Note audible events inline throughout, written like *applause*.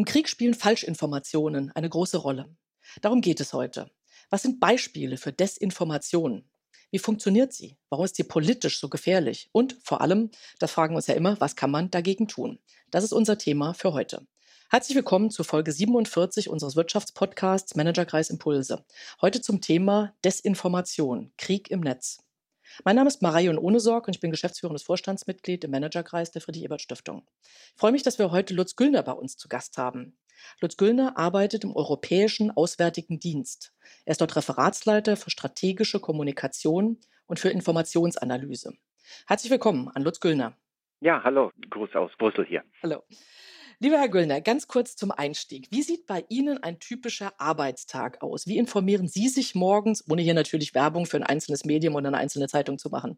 Im Krieg spielen Falschinformationen eine große Rolle. Darum geht es heute. Was sind Beispiele für Desinformation? Wie funktioniert sie? Warum ist sie politisch so gefährlich? Und vor allem, das fragen wir uns ja immer, was kann man dagegen tun? Das ist unser Thema für heute. Herzlich willkommen zu Folge 47 unseres Wirtschaftspodcasts Managerkreis Impulse. Heute zum Thema Desinformation, Krieg im Netz. Mein Name ist Marion Ohnesorg und ich bin geschäftsführendes Vorstandsmitglied im Managerkreis der Friedrich-Ebert-Stiftung. Ich freue mich, dass wir heute Lutz Güllner bei uns zu Gast haben. Lutz Güllner arbeitet im Europäischen Auswärtigen Dienst. Er ist dort Referatsleiter für strategische Kommunikation und für Informationsanalyse. Herzlich willkommen an Lutz Güllner. Ja, hallo, Gruß aus Brüssel hier. Hallo. Lieber Herr Güllner, ganz kurz zum Einstieg. Wie sieht bei Ihnen ein typischer Arbeitstag aus? Wie informieren Sie sich morgens, ohne hier natürlich Werbung für ein einzelnes Medium oder eine einzelne Zeitung zu machen?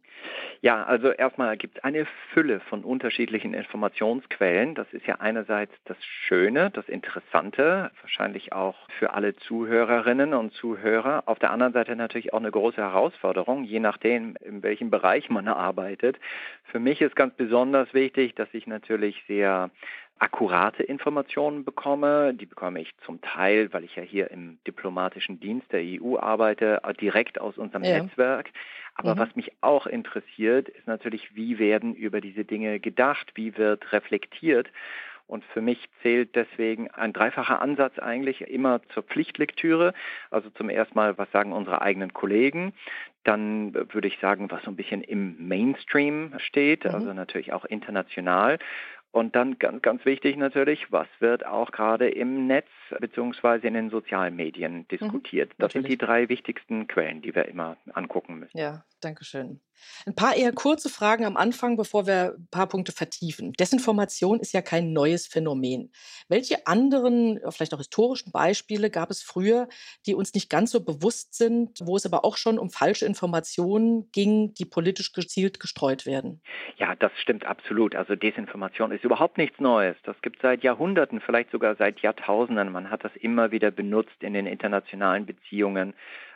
Ja, also erstmal gibt es eine Fülle von unterschiedlichen Informationsquellen. Das ist ja einerseits das Schöne, das Interessante, wahrscheinlich auch für alle Zuhörerinnen und Zuhörer. Auf der anderen Seite natürlich auch eine große Herausforderung, je nachdem, in welchem Bereich man arbeitet. Für mich ist ganz besonders wichtig, dass ich natürlich sehr akkurate Informationen bekomme. Die bekomme ich zum Teil, weil ich ja hier im diplomatischen Dienst der EU arbeite, direkt aus unserem ja. Netzwerk. Aber mhm. was mich auch interessiert, ist natürlich, wie werden über diese Dinge gedacht, wie wird reflektiert. Und für mich zählt deswegen ein dreifacher Ansatz eigentlich immer zur Pflichtlektüre. Also zum ersten Mal, was sagen unsere eigenen Kollegen? Dann würde ich sagen, was so ein bisschen im Mainstream steht, mhm. also natürlich auch international. Und dann ganz, ganz wichtig natürlich, was wird auch gerade im Netz bzw. in den sozialen Medien mhm, diskutiert. Mhm, das sind die drei wichtigsten Quellen, die wir immer angucken müssen. Ja, danke schön. Ein paar eher kurze Fragen am Anfang, bevor wir ein paar Punkte vertiefen. Desinformation ist ja kein neues Phänomen. Welche anderen, vielleicht auch historischen Beispiele gab es früher, die uns nicht ganz so bewusst sind, wo es aber auch schon um falsche Informationen ging, die politisch gezielt gestreut werden? Ja, das stimmt absolut. Also Desinformation ist überhaupt nichts Neues. Das gibt es seit Jahrhunderten, vielleicht sogar seit Jahrtausenden. Man hat das immer wieder benutzt in den internationalen Beziehungen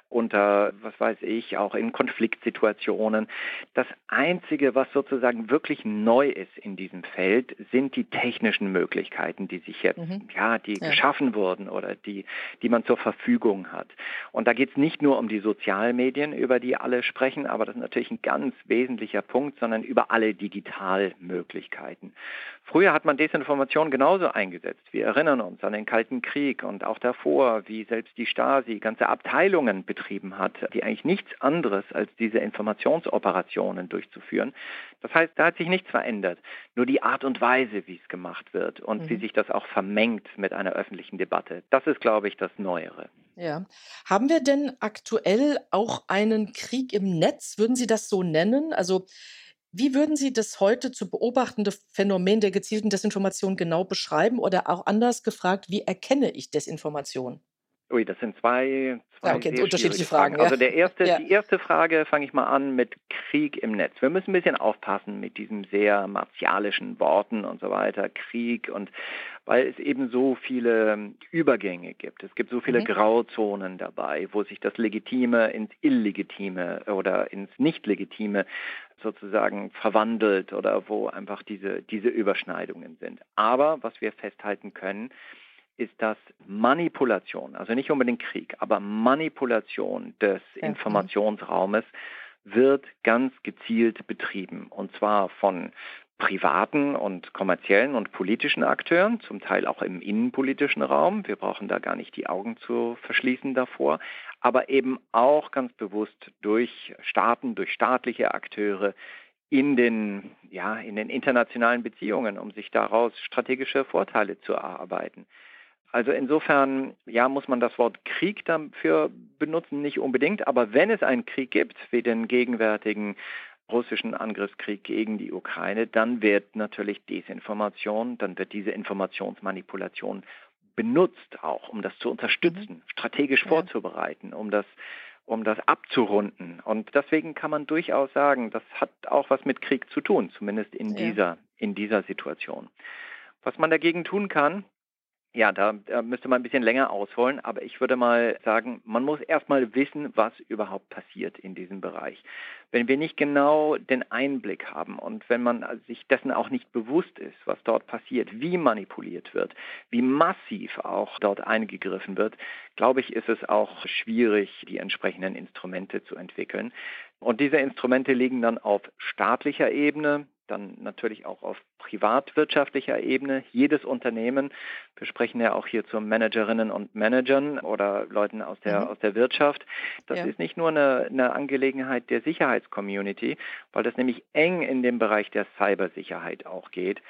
unter, was weiß ich, auch in Konfliktsituationen. Das Einzige, was sozusagen wirklich neu ist in diesem Feld, sind die technischen Möglichkeiten, die sich jetzt, mhm. ja, die ja. geschaffen wurden oder die, die man zur Verfügung hat. Und da geht es nicht nur um die Sozialmedien, über die alle sprechen, aber das ist natürlich ein ganz wesentlicher Punkt, sondern über alle Digitalmöglichkeiten. Früher hat man Desinformation genauso eingesetzt. Wir erinnern uns an den Kalten Krieg und auch davor, wie selbst die Stasi ganze Abteilungen betrieben hat, die eigentlich nichts anderes als diese Informationsoperationen durchzuführen. Das heißt, da hat sich nichts verändert. Nur die Art und Weise, wie es gemacht wird und mhm. wie sich das auch vermengt mit einer öffentlichen Debatte. Das ist, glaube ich, das Neuere. Ja. Haben wir denn aktuell auch einen Krieg im Netz? Würden Sie das so nennen? Also wie würden Sie das heute zu beobachtende Phänomen der gezielten Desinformation genau beschreiben? Oder auch anders gefragt, wie erkenne ich Desinformation? Ui, das sind zwei, zwei ja, okay, unterschiedliche Fragen. Fragen. Also der erste, ja. die erste Frage fange ich mal an mit Krieg im Netz. Wir müssen ein bisschen aufpassen mit diesen sehr martialischen Worten und so weiter, Krieg und weil es eben so viele Übergänge gibt. Es gibt so viele mhm. Grauzonen dabei, wo sich das Legitime ins Illegitime oder ins Nicht-Legitime sozusagen verwandelt oder wo einfach diese, diese Überschneidungen sind. Aber was wir festhalten können, ist das Manipulation, also nicht unbedingt Krieg, aber Manipulation des Informationsraumes wird ganz gezielt betrieben. Und zwar von privaten und kommerziellen und politischen Akteuren, zum Teil auch im innenpolitischen Raum. Wir brauchen da gar nicht die Augen zu verschließen davor, aber eben auch ganz bewusst durch Staaten, durch staatliche Akteure in den, ja, in den internationalen Beziehungen, um sich daraus strategische Vorteile zu erarbeiten. Also insofern, ja, muss man das Wort Krieg dafür benutzen, nicht unbedingt, aber wenn es einen Krieg gibt, wie den gegenwärtigen russischen Angriffskrieg gegen die Ukraine, dann wird natürlich Desinformation, dann wird diese Informationsmanipulation benutzt auch, um das zu unterstützen, mhm. strategisch ja. vorzubereiten, um das um das abzurunden. Und deswegen kann man durchaus sagen, das hat auch was mit Krieg zu tun, zumindest in ja. dieser in dieser Situation. Was man dagegen tun kann, Ja, da, müsste man ein bisschen länger ausholen, aber ich würde mal sagen, man muss erstmal wissen, was überhaupt passiert in diesem Bereich. Wenn wir nicht genau den Einblick haben und wenn man sich dessen auch nicht bewusst ist, was dort passiert, wie manipuliert wird, wie massiv auch dort eingegriffen wird, glaube ich, ist es auch schwierig, die entsprechenden Instrumente zu entwickeln. Und diese Instrumente liegen dann auf staatlicher Ebene, dann natürlich auch auf privatwirtschaftlicher Ebene. Jedes Unternehmen, wir sprechen ja auch hier zu Managerinnen und Managern oder Leuten aus der, mhm. aus der Wirtschaft, das ja. ist nicht nur eine, eine Angelegenheit der Sicherheitscommunity, weil das nämlich eng in den Bereich der Cybersicherheit auch geht.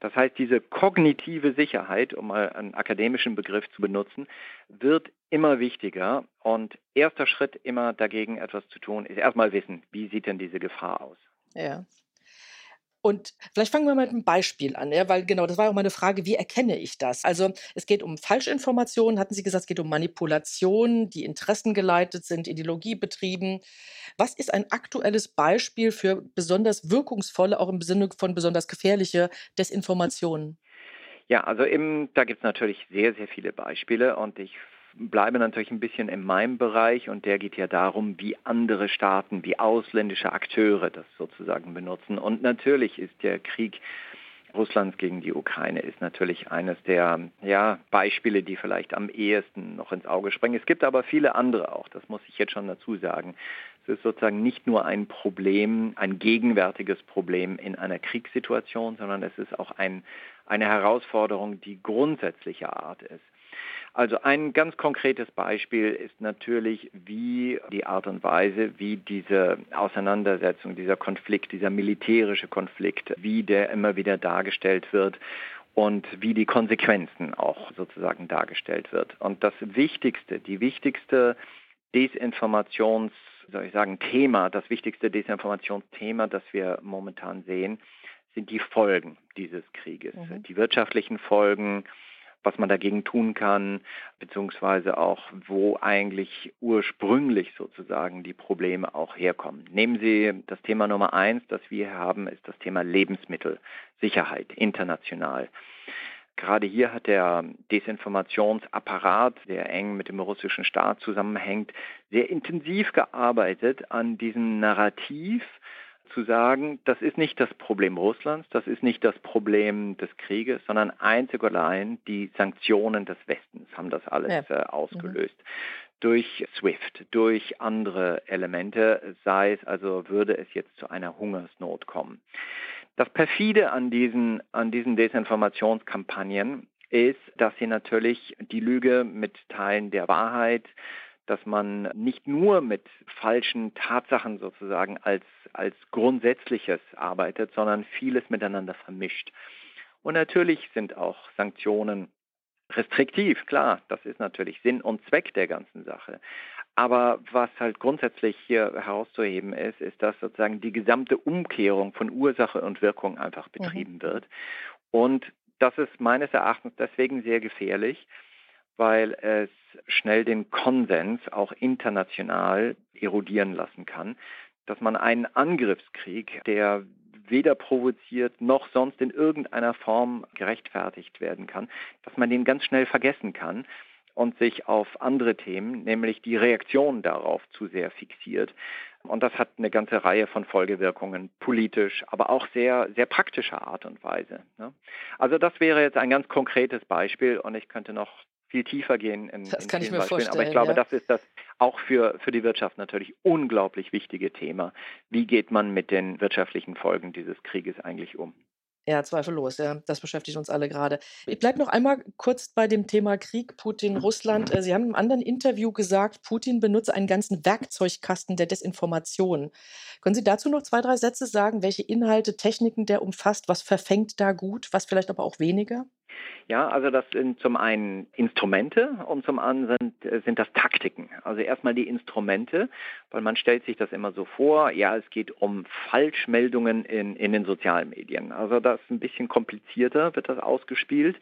Das heißt, diese kognitive Sicherheit, um mal einen akademischen Begriff zu benutzen, wird immer wichtiger. Und erster Schritt immer dagegen etwas zu tun, ist erstmal wissen, wie sieht denn diese Gefahr aus. Ja. Und vielleicht fangen wir mit einem Beispiel an, ja, weil genau, das war auch meine Frage, wie erkenne ich das? Also es geht um Falschinformationen, hatten Sie gesagt, es geht um Manipulationen, die interessengeleitet sind, ideologiebetrieben. Was ist ein aktuelles Beispiel für besonders wirkungsvolle, auch im Sinne von besonders gefährliche Desinformationen? Ja, also im, da gibt es natürlich sehr, sehr viele Beispiele und ich bleibe natürlich ein bisschen in meinem Bereich und der geht ja darum, wie andere Staaten, wie ausländische Akteure das sozusagen benutzen. Und natürlich ist der Krieg Russlands gegen die Ukraine ist natürlich eines der ja, Beispiele, die vielleicht am ehesten noch ins Auge springen. Es gibt aber viele andere auch, das muss ich jetzt schon dazu sagen. Es ist sozusagen nicht nur ein Problem, ein gegenwärtiges Problem in einer Kriegssituation, sondern es ist auch ein, eine Herausforderung, die grundsätzlicher Art ist. Also ein ganz konkretes Beispiel ist natürlich, wie die Art und Weise, wie diese Auseinandersetzung, dieser Konflikt, dieser militärische Konflikt, wie der immer wieder dargestellt wird und wie die Konsequenzen auch sozusagen dargestellt wird. Und das Wichtigste, die wichtigste Desinformations, soll ich sagen, Thema, das wichtigste Desinformationsthema, das wir momentan sehen, sind die Folgen dieses Krieges. Mhm. Die wirtschaftlichen Folgen, was man dagegen tun kann, beziehungsweise auch, wo eigentlich ursprünglich sozusagen die Probleme auch herkommen. Nehmen Sie das Thema Nummer eins, das wir haben, ist das Thema Lebensmittelsicherheit international. Gerade hier hat der Desinformationsapparat, der eng mit dem russischen Staat zusammenhängt, sehr intensiv gearbeitet an diesem Narrativ, zu sagen, das ist nicht das Problem Russlands, das ist nicht das Problem des Krieges, sondern einzig und allein die Sanktionen des Westens haben das alles ja. äh, ausgelöst. Mhm. Durch SWIFT, durch andere Elemente, sei es also, würde es jetzt zu einer Hungersnot kommen. Das perfide an diesen, an diesen Desinformationskampagnen ist, dass sie natürlich die Lüge mit Teilen der Wahrheit dass man nicht nur mit falschen Tatsachen sozusagen als, als Grundsätzliches arbeitet, sondern vieles miteinander vermischt. Und natürlich sind auch Sanktionen restriktiv, klar, das ist natürlich Sinn und Zweck der ganzen Sache. Aber was halt grundsätzlich hier herauszuheben ist, ist, dass sozusagen die gesamte Umkehrung von Ursache und Wirkung einfach mhm. betrieben mhm. wird. Und das ist meines Erachtens deswegen sehr gefährlich, weil es schnell den Konsens auch international erodieren lassen kann, dass man einen Angriffskrieg, der weder provoziert noch sonst in irgendeiner Form gerechtfertigt werden kann, dass man den ganz schnell vergessen kann und sich auf andere Themen, nämlich die Reaktion darauf, zu sehr fixiert. Und das hat eine ganze Reihe von Folgewirkungen, politisch, aber auch sehr, sehr praktischer Art und Weise. Ne? Also das wäre jetzt ein ganz konkretes Beispiel und ich könnte noch viel tiefer gehen in, das in kann ich mir Beispielen. Vorstellen, Aber ich glaube, ja. das ist das auch für, für die Wirtschaft natürlich unglaublich wichtige Thema. Wie geht man mit den wirtschaftlichen Folgen dieses Krieges eigentlich um? Ja, zweifellos, ja. Das beschäftigt uns alle gerade. Ich bleibe noch einmal kurz bei dem Thema Krieg, Putin, Russland. Äh, Sie haben im anderen Interview gesagt, Putin benutze einen ganzen Werkzeugkasten der Desinformation. Können Sie dazu noch zwei, drei Sätze sagen, welche Inhalte, Techniken der umfasst? Was verfängt da gut, was vielleicht aber auch weniger? Ja, also das sind zum einen Instrumente und zum anderen sind, sind das Taktiken. Also erstmal die Instrumente, weil man stellt sich das immer so vor, ja, es geht um Falschmeldungen in, in den sozialen Medien. Also das ist ein bisschen komplizierter, wird das ausgespielt.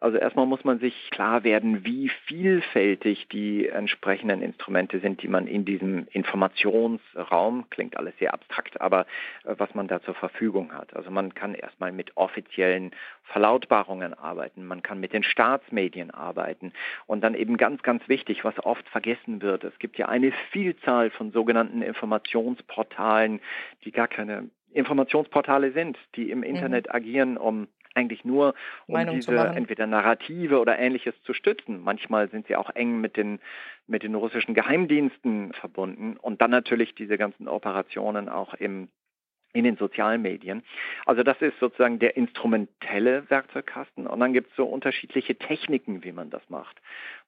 Also erstmal muss man sich klar werden, wie vielfältig die entsprechenden Instrumente sind, die man in diesem Informationsraum, klingt alles sehr abstrakt, aber äh, was man da zur Verfügung hat. Also man kann erstmal mit offiziellen Verlautbarungen arbeiten, man kann mit den Staatsmedien arbeiten und dann eben ganz, ganz wichtig, was oft vergessen wird, es gibt ja eine Vielzahl von sogenannten Informationsportalen, die gar keine Informationsportale sind, die im. Internet mhm. agieren, um eigentlich nur, um Meinung diese entweder Narrative oder ähnliches zu stützen. Manchmal sind sie auch eng mit den, mit den russischen Geheimdiensten verbunden und dann natürlich diese ganzen Operationen auch im in den sozialen Medien. Also das ist sozusagen der instrumentelle Werkzeugkasten und dann gibt es so unterschiedliche Techniken, wie man das macht.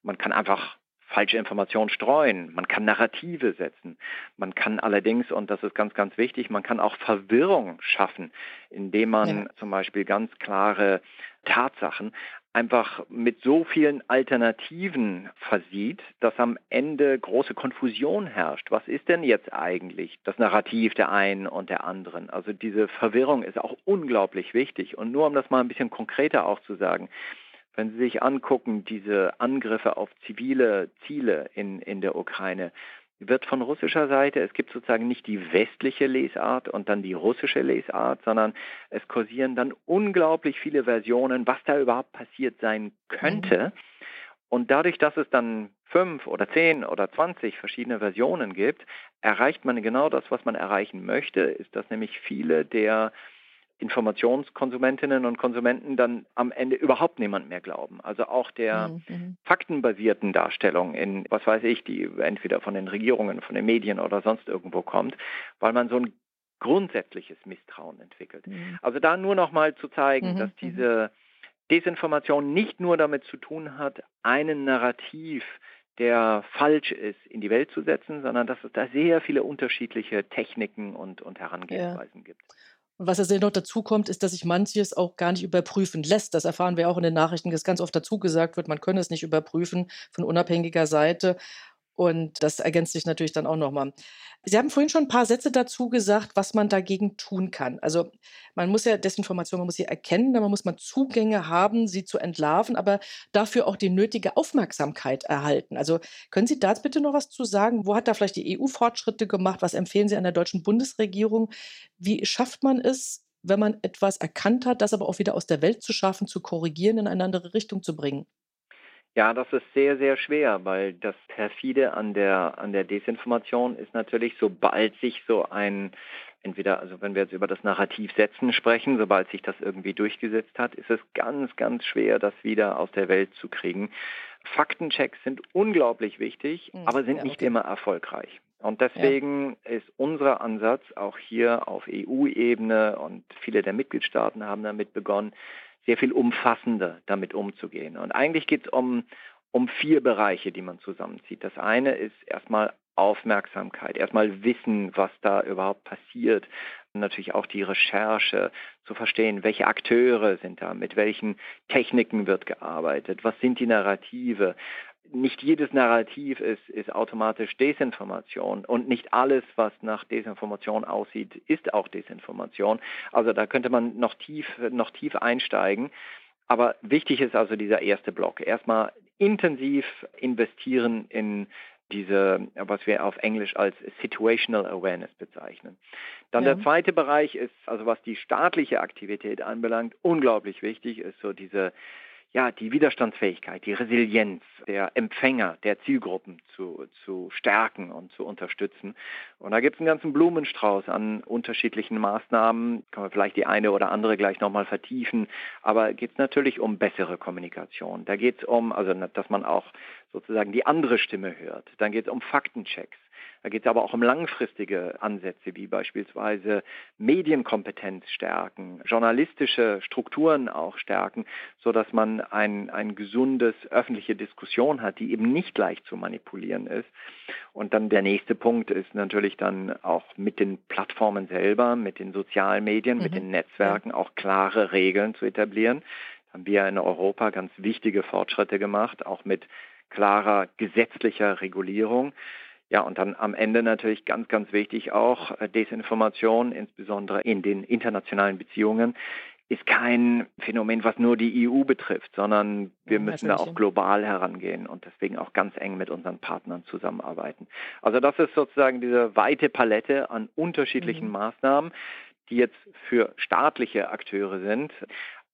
Man kann einfach falsche Informationen streuen, man kann Narrative setzen, man kann allerdings, und das ist ganz, ganz wichtig, man kann auch Verwirrung schaffen, indem man ja. zum Beispiel ganz klare Tatsachen einfach mit so vielen Alternativen versieht, dass am Ende große Konfusion herrscht. Was ist denn jetzt eigentlich das Narrativ der einen und der anderen? Also diese Verwirrung ist auch unglaublich wichtig. Und nur um das mal ein bisschen konkreter auch zu sagen, wenn Sie sich angucken, diese Angriffe auf zivile Ziele in, in der Ukraine, wird von russischer Seite, es gibt sozusagen nicht die westliche Lesart und dann die russische Lesart, sondern es kursieren dann unglaublich viele Versionen, was da überhaupt passiert sein könnte. Mhm. Und dadurch, dass es dann fünf oder zehn oder zwanzig verschiedene Versionen gibt, erreicht man genau das, was man erreichen möchte, ist, dass nämlich viele der Informationskonsumentinnen und Konsumenten dann am Ende überhaupt niemand mehr glauben. Also auch der mhm, mhm. faktenbasierten Darstellung in, was weiß ich, die entweder von den Regierungen, von den Medien oder sonst irgendwo kommt, weil man so ein grundsätzliches Misstrauen entwickelt. Mhm. Also da nur noch mal zu zeigen, mhm, dass mhm. diese Desinformation nicht nur damit zu tun hat, einen Narrativ der falsch ist, in die Welt zu setzen, sondern dass es da sehr viele unterschiedliche Techniken und, und Herangehensweisen ja. gibt. Und was ja noch dazu kommt, ist, dass sich manches auch gar nicht überprüfen lässt. Das erfahren wir auch in den Nachrichten, dass ganz oft dazu gesagt wird, man könne es nicht überprüfen von unabhängiger Seite. Und das ergänzt sich natürlich dann auch nochmal. Sie haben vorhin schon ein paar Sätze dazu gesagt, was man dagegen tun kann. Also man muss ja Desinformation, man muss sie erkennen, man muss man Zugänge haben, sie zu entlarven, aber dafür auch die nötige Aufmerksamkeit erhalten. Also können Sie da bitte noch was zu sagen? Wo hat da vielleicht die EU Fortschritte gemacht? Was empfehlen Sie an der deutschen Bundesregierung? Wie schafft man es, wenn man etwas erkannt hat, das aber auch wieder aus der Welt zu schaffen, zu korrigieren, in eine andere Richtung zu bringen? Ja, das ist sehr, sehr schwer, weil das perfide an der, an der Desinformation ist natürlich, sobald sich so ein, entweder, also wenn wir jetzt über das Narrativ setzen sprechen, sobald sich das irgendwie durchgesetzt hat, ist es ganz, ganz schwer, das wieder aus der Welt zu kriegen. Faktenchecks sind unglaublich wichtig, mhm, aber sind ja, nicht immer erfolgreich. Und deswegen ja. ist unser Ansatz auch hier auf EU-Ebene und viele der Mitgliedstaaten haben damit begonnen, sehr viel umfassender damit umzugehen. Und eigentlich geht es um, um vier Bereiche, die man zusammenzieht. Das eine ist erstmal Aufmerksamkeit, erstmal wissen, was da überhaupt passiert. Natürlich auch die Recherche zu verstehen, welche Akteure sind da, mit welchen Techniken wird gearbeitet, was sind die Narrative, nicht jedes Narrativ ist, ist automatisch Desinformation und nicht alles, was nach Desinformation aussieht, ist auch Desinformation. Also da könnte man noch tief, noch tief einsteigen. Aber wichtig ist also dieser erste Block. Erstmal intensiv investieren in diese, was wir auf Englisch als Situational Awareness bezeichnen. Dann ja. der zweite Bereich ist, also was die staatliche Aktivität anbelangt, unglaublich wichtig, ist so diese ja, die Widerstandsfähigkeit, die Resilienz der Empfänger, der Zielgruppen zu, zu stärken und zu unterstützen. Und da gibt es einen ganzen Blumenstrauß an unterschiedlichen Maßnahmen. Kann man vielleicht die eine oder andere gleich nochmal vertiefen. Aber geht es natürlich um bessere Kommunikation. Da geht es um, also dass man auch sozusagen die andere Stimme hört. Dann geht es um Faktenchecks. Da geht es aber auch um langfristige Ansätze, wie beispielsweise Medienkompetenz stärken, journalistische Strukturen auch stärken, sodass man ein, ein gesundes öffentliche Diskussion hat, die eben nicht leicht zu manipulieren ist. Und dann der nächste Punkt ist natürlich dann auch mit den Plattformen selber, mit den sozialen Medien, mhm. mit den Netzwerken auch klare Regeln zu etablieren. Da haben wir in Europa ganz wichtige Fortschritte gemacht, auch mit klarer gesetzlicher Regulierung. Ja, und dann am Ende natürlich ganz, ganz wichtig auch äh, Desinformation, insbesondere in den internationalen Beziehungen, ist kein Phänomen, was nur die EU betrifft, sondern wir ja, müssen da auch global herangehen und deswegen auch ganz eng mit unseren Partnern zusammenarbeiten. Also das ist sozusagen diese weite Palette an unterschiedlichen mhm. Maßnahmen, die jetzt für staatliche Akteure sind.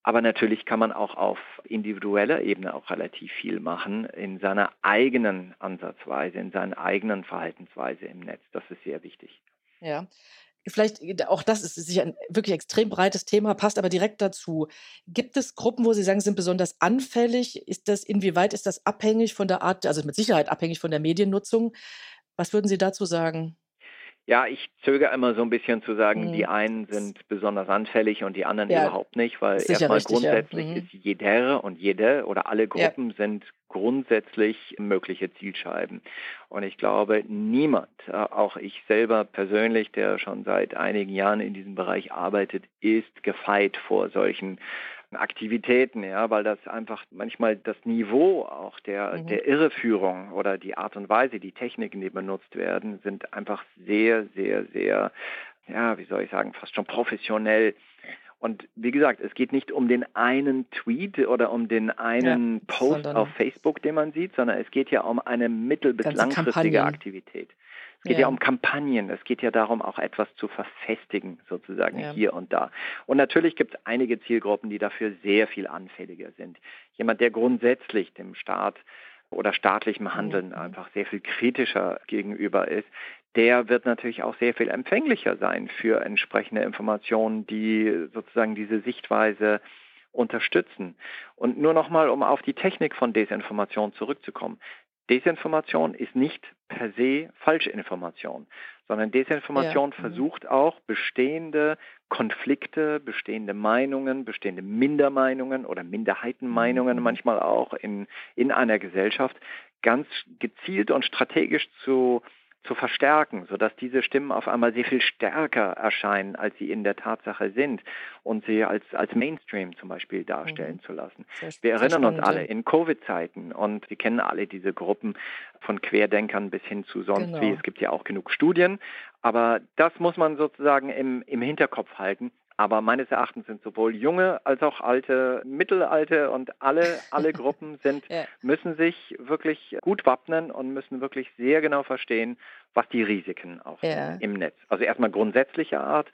Aber natürlich kann man auch auf individueller Ebene auch relativ viel machen in seiner eigenen Ansatzweise, in seiner eigenen Verhaltensweise im Netz. Das ist sehr wichtig. Ja. Vielleicht, äh, auch das ist sicher ein wirklich extrem breites Thema, passt aber direkt dazu. Gibt es Gruppen, wo Sie sagen, sind besonders anfällig? Ist das, inwieweit ist das abhängig von der Art, also mit Sicherheit abhängig von der Mediennutzung? Was würden Sie dazu sagen? Ja, ich zögere immer so ein bisschen zu sagen, mhm. die einen sind besonders anfällig und die anderen ja, überhaupt nicht, weil erstmal richtig, grundsätzlich ja. mhm. ist jeder und jede oder alle Gruppen ja. sind grundsätzlich mögliche Zielscheiben. Und ich glaube, niemand, äh, auch ich selber persönlich, der schon seit einigen Jahren in diesem Bereich arbeitet, ist gefeit vor solchen Aktivitäten, ja, weil das einfach manchmal das Niveau auch der, mhm. der Irreführung oder die Art und Weise, die Techniken, die benutzt werden, sind einfach sehr, sehr, sehr, ja, wie soll ich sagen, fast schon professionell. Und wie gesagt, es geht nicht um den einen Tweet oder um den einen ja, Post auf Facebook, den man sieht, sondern es geht ja um eine mittel- bis langfristige Aktivität. Es geht ja. ja. um Kampagnen, es geht ja darum, auch etwas zu verfestigen, sozusagen ja. hier und da. Und natürlich gibt es einige Zielgruppen, die dafür sehr viel anfälliger sind. Jemand, der grundsätzlich dem Staat oder staatlichem Handeln mhm. einfach sehr viel kritischer gegenüber ist, der wird natürlich auch sehr viel empfänglicher sein für entsprechende Informationen, die sozusagen diese Sichtweise unterstützen. Und nur nochmal, um auf die Technik von Desinformation zurückzukommen. Desinformation ist nicht per se Falschinformation, sondern Desinformation ja. Mhm. versucht auch bestehende Konflikte, bestehende Meinungen, bestehende Mindermeinungen oder Minderheitenmeinungen mhm. manchmal auch in, in einer Gesellschaft ganz gezielt und strategisch zu zu verstärken, sodass diese Stimmen auf einmal sehr viel stärker erscheinen, als sie in der Tatsache sind und sie als, als Mainstream zum Beispiel darstellen mhm. zu lassen. Sehr, wir erinnern uns alle in Covid-Zeiten und wir kennen alle diese Gruppen von Querdenkern bis hin zu sonst genau. wie. Es gibt ja auch genug Studien, aber das muss man sozusagen im, im Hinterkopf halten. Aber meines Erachtens sind sowohl junge als auch alte, mittelalte und alle, *laughs* alle Gruppen sind, ja. müssen sich wirklich gut wappnen und müssen wirklich sehr genau verstehen, was die Risiken auch ja. im Netz. Also erstmal grundsätzlicher Art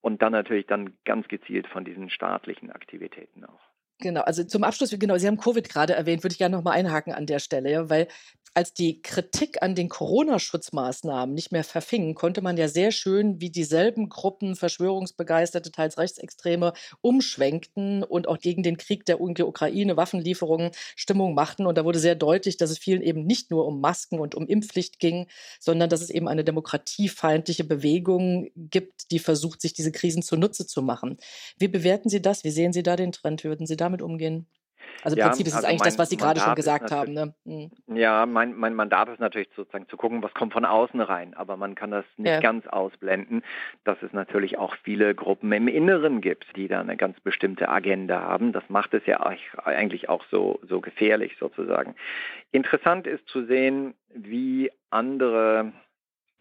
und dann natürlich dann ganz gezielt von diesen staatlichen Aktivitäten auch. Genau, also zum Abschluss, genau, Sie haben Covid gerade erwähnt, würde ich gerne nochmal einhaken an der Stelle, weil als die Kritik an den Corona-Schutzmaßnahmen nicht mehr verfing, konnte man ja sehr schön, wie dieselben Gruppen, Verschwörungsbegeisterte, teils Rechtsextreme, umschwenkten und auch gegen den Krieg der Ukraine, Waffenlieferungen Stimmung machten. Und da wurde sehr deutlich, dass es vielen eben nicht nur um Masken und um Impfpflicht ging, sondern dass es eben eine demokratiefeindliche Bewegung gibt, die versucht, sich diese Krisen zunutze zu machen. Wie bewerten Sie das? Wie sehen Sie da den Trend? Wie würden Sie damit umgehen? Also im ja, Prinzip ist es also eigentlich das, was Sie gerade schon gesagt haben. Ne? Mhm. Ja, mein, mein Mandat ist natürlich sozusagen zu gucken, was kommt von außen rein, aber man kann das nicht ja. ganz ausblenden, dass es natürlich auch viele Gruppen im Inneren gibt, die da eine ganz bestimmte Agenda haben. Das macht es ja eigentlich auch so, so gefährlich sozusagen. Interessant ist zu sehen, wie andere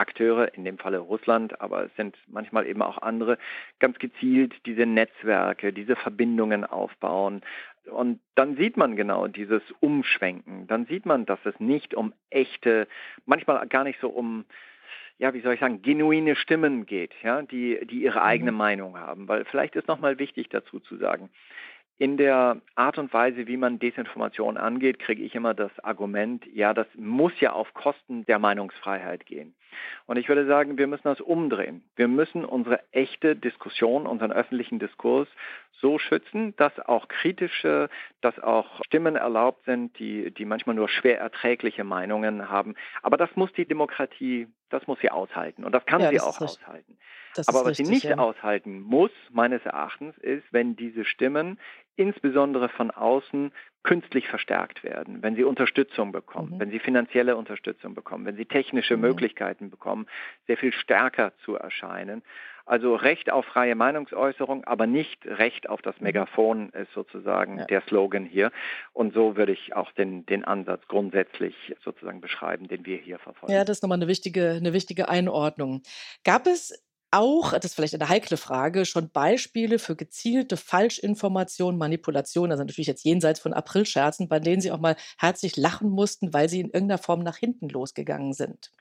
Akteure, in dem Falle Russland, aber es sind manchmal eben auch andere, ganz gezielt diese Netzwerke, diese Verbindungen aufbauen. Und dann sieht man genau dieses Umschwenken. Dann sieht man, dass es nicht um echte, manchmal gar nicht so um ja, wie soll ich sagen, genuine Stimmen geht, ja, die, die ihre eigene mhm. Meinung haben. Weil vielleicht ist nochmal wichtig dazu zu sagen, in der Art und Weise, wie man Desinformation angeht, kriege ich immer das Argument, ja, das muss ja auf Kosten der Meinungsfreiheit gehen. Und ich würde sagen, wir müssen das umdrehen. Wir müssen unsere echte Diskussion, unseren öffentlichen Diskurs so schützen, dass auch kritische, dass auch Stimmen erlaubt sind, die, die manchmal nur schwer erträgliche Meinungen haben. Aber das muss die Demokratie, das muss sie aushalten. Und das kann ja, sie das auch aushalten. Aber was richtig, sie nicht ja. aushalten muss, meines Erachtens, ist, wenn diese Stimmen insbesondere von außen künstlich verstärkt werden, wenn sie Unterstützung bekommen, mhm. wenn sie finanzielle Unterstützung bekommen, wenn sie technische mhm. Möglichkeiten bekommen, sehr viel stärker zu erscheinen. Also Recht auf freie Meinungsäußerung, aber nicht Recht auf das mhm. Megafon ist sozusagen ja. der Slogan hier. Und so würde ich auch den, den Ansatz grundsätzlich sozusagen beschreiben, den wir hier verfolgen. Ja, das ist nochmal eine wichtige, eine wichtige Einordnung. Gab es auch, das ist vielleicht eine heikle Frage, schon Beispiele für gezielte Falschinformation, Manipulation, also natürlich jetzt jenseits von Aprilscherzen, bei denen Sie auch mal herzlich lachen mussten, weil sie in irgendeiner Form nach hinten losgegangen sind?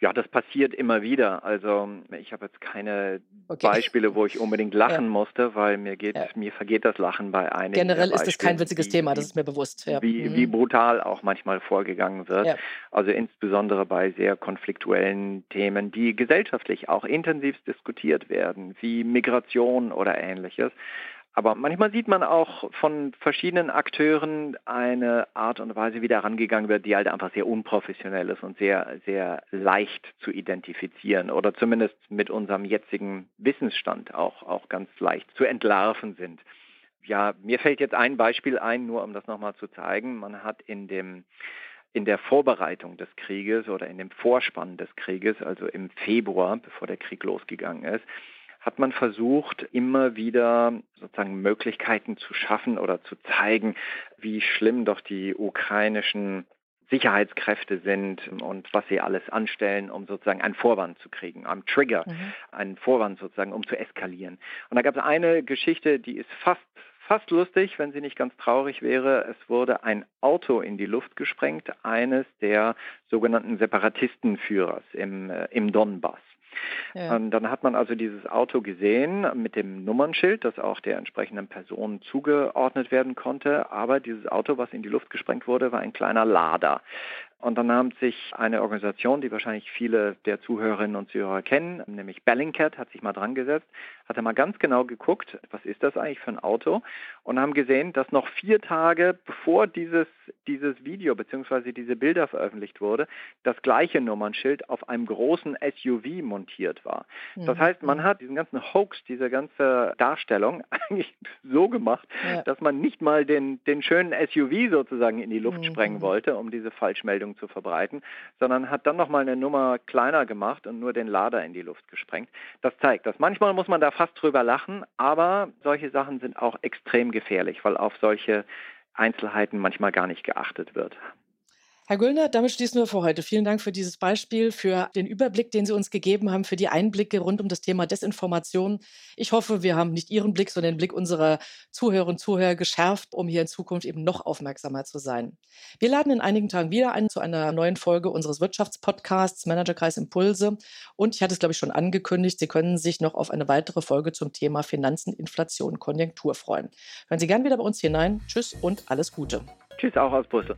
Ja, das passiert immer wieder. Also ich habe jetzt keine okay. Beispiele, wo ich unbedingt lachen ja. musste, weil mir geht, ja. mir vergeht das Lachen bei einigen. Generell ist das kein witziges wie, Thema, das ist mir bewusst. Ja. Wie, mhm. wie brutal auch manchmal vorgegangen wird. Also insbesondere bei sehr konfliktuellen Themen, die gesellschaftlich auch intensiv diskutiert werden, wie Migration oder ähnliches. Aber manchmal sieht man auch von verschiedenen Akteuren eine Art und Weise, wie da rangegangen wird, die halt einfach sehr unprofessionell ist und sehr, sehr leicht zu identifizieren oder zumindest mit unserem jetzigen Wissensstand auch, auch ganz leicht zu entlarven sind. Ja, mir fällt jetzt ein Beispiel ein, nur um das nochmal zu zeigen. Man hat in dem in der Vorbereitung des Krieges oder in dem Vorspann des Krieges, also im Februar, bevor der Krieg losgegangen ist, hat man versucht, immer wieder sozusagen Möglichkeiten zu schaffen oder zu zeigen, wie schlimm doch die ukrainischen Sicherheitskräfte sind und was sie alles anstellen, um sozusagen einen Vorwand zu kriegen, einen Trigger, mhm. einen Vorwand sozusagen, um zu eskalieren. Und da gab es eine Geschichte, die ist fast fast lustig, wenn sie nicht ganz traurig wäre. Es wurde ein Auto in die Luft gesprengt, eines der sogenannten Separatistenführers im, äh, im Donbass. Ja. Und dann hat man also dieses Auto gesehen mit dem Nummernschild, das auch der entsprechenden Person zugeordnet werden konnte. Aber dieses Auto, was in die Luft gesprengt wurde, war ein kleiner Lader. Und dann nahm sich eine Organisation, die wahrscheinlich viele der Zuhörerinnen und Zuhörer kennen, nämlich Bellingcat, hat sich mal dran gesetzt, hatte mal ganz genau geguckt, was ist das eigentlich für ein Auto und haben gesehen, dass noch vier Tage bevor dieses, dieses Video bzw. diese Bilder veröffentlicht wurde, das gleiche Nummernschild auf einem großen SUV montiert war. Das mhm. heißt, man hat diesen ganzen Hoax, diese ganze Darstellung *laughs* eigentlich so gemacht, ja. dass man nicht mal den, den schönen SUV sozusagen in die Luft mhm. sprengen wollte, um diese Falschmeldung Meldung zu verbreiten, sondern hat dann nochmal eine Nummer kleiner gemacht und nur den Lader in die Luft gesprengt. Das zeigt das. Manchmal muss man da fast drüber lachen, aber solche Sachen sind auch extrem gefährlich, weil auf solche Einzelheiten manchmal gar nicht geachtet wird. Herr Güllner, damit schließen wir für heute. Vielen Dank für dieses Beispiel, für den Überblick, den Sie uns gegeben haben, für die Einblicke rund um das Thema Desinformation. Ich hoffe, wir haben nicht Ihren Blick, sondern den Blick unserer Zuhörerinnen und Zuhörer geschärft, um hier in Zukunft eben noch aufmerksamer zu sein. Wir laden in einigen Tagen wieder ein zu einer neuen Folge unseres Wirtschaftspodcasts Managerkreis Impulse. Und ich hatte es, glaube ich, schon angekündigt, Sie können sich noch auf eine weitere Folge zum Thema Finanzen, Inflation, Konjunktur freuen. Hören Sie gern wieder bei uns hinein. Tschüss und alles Gute. Tschüss auch aus Brüssel.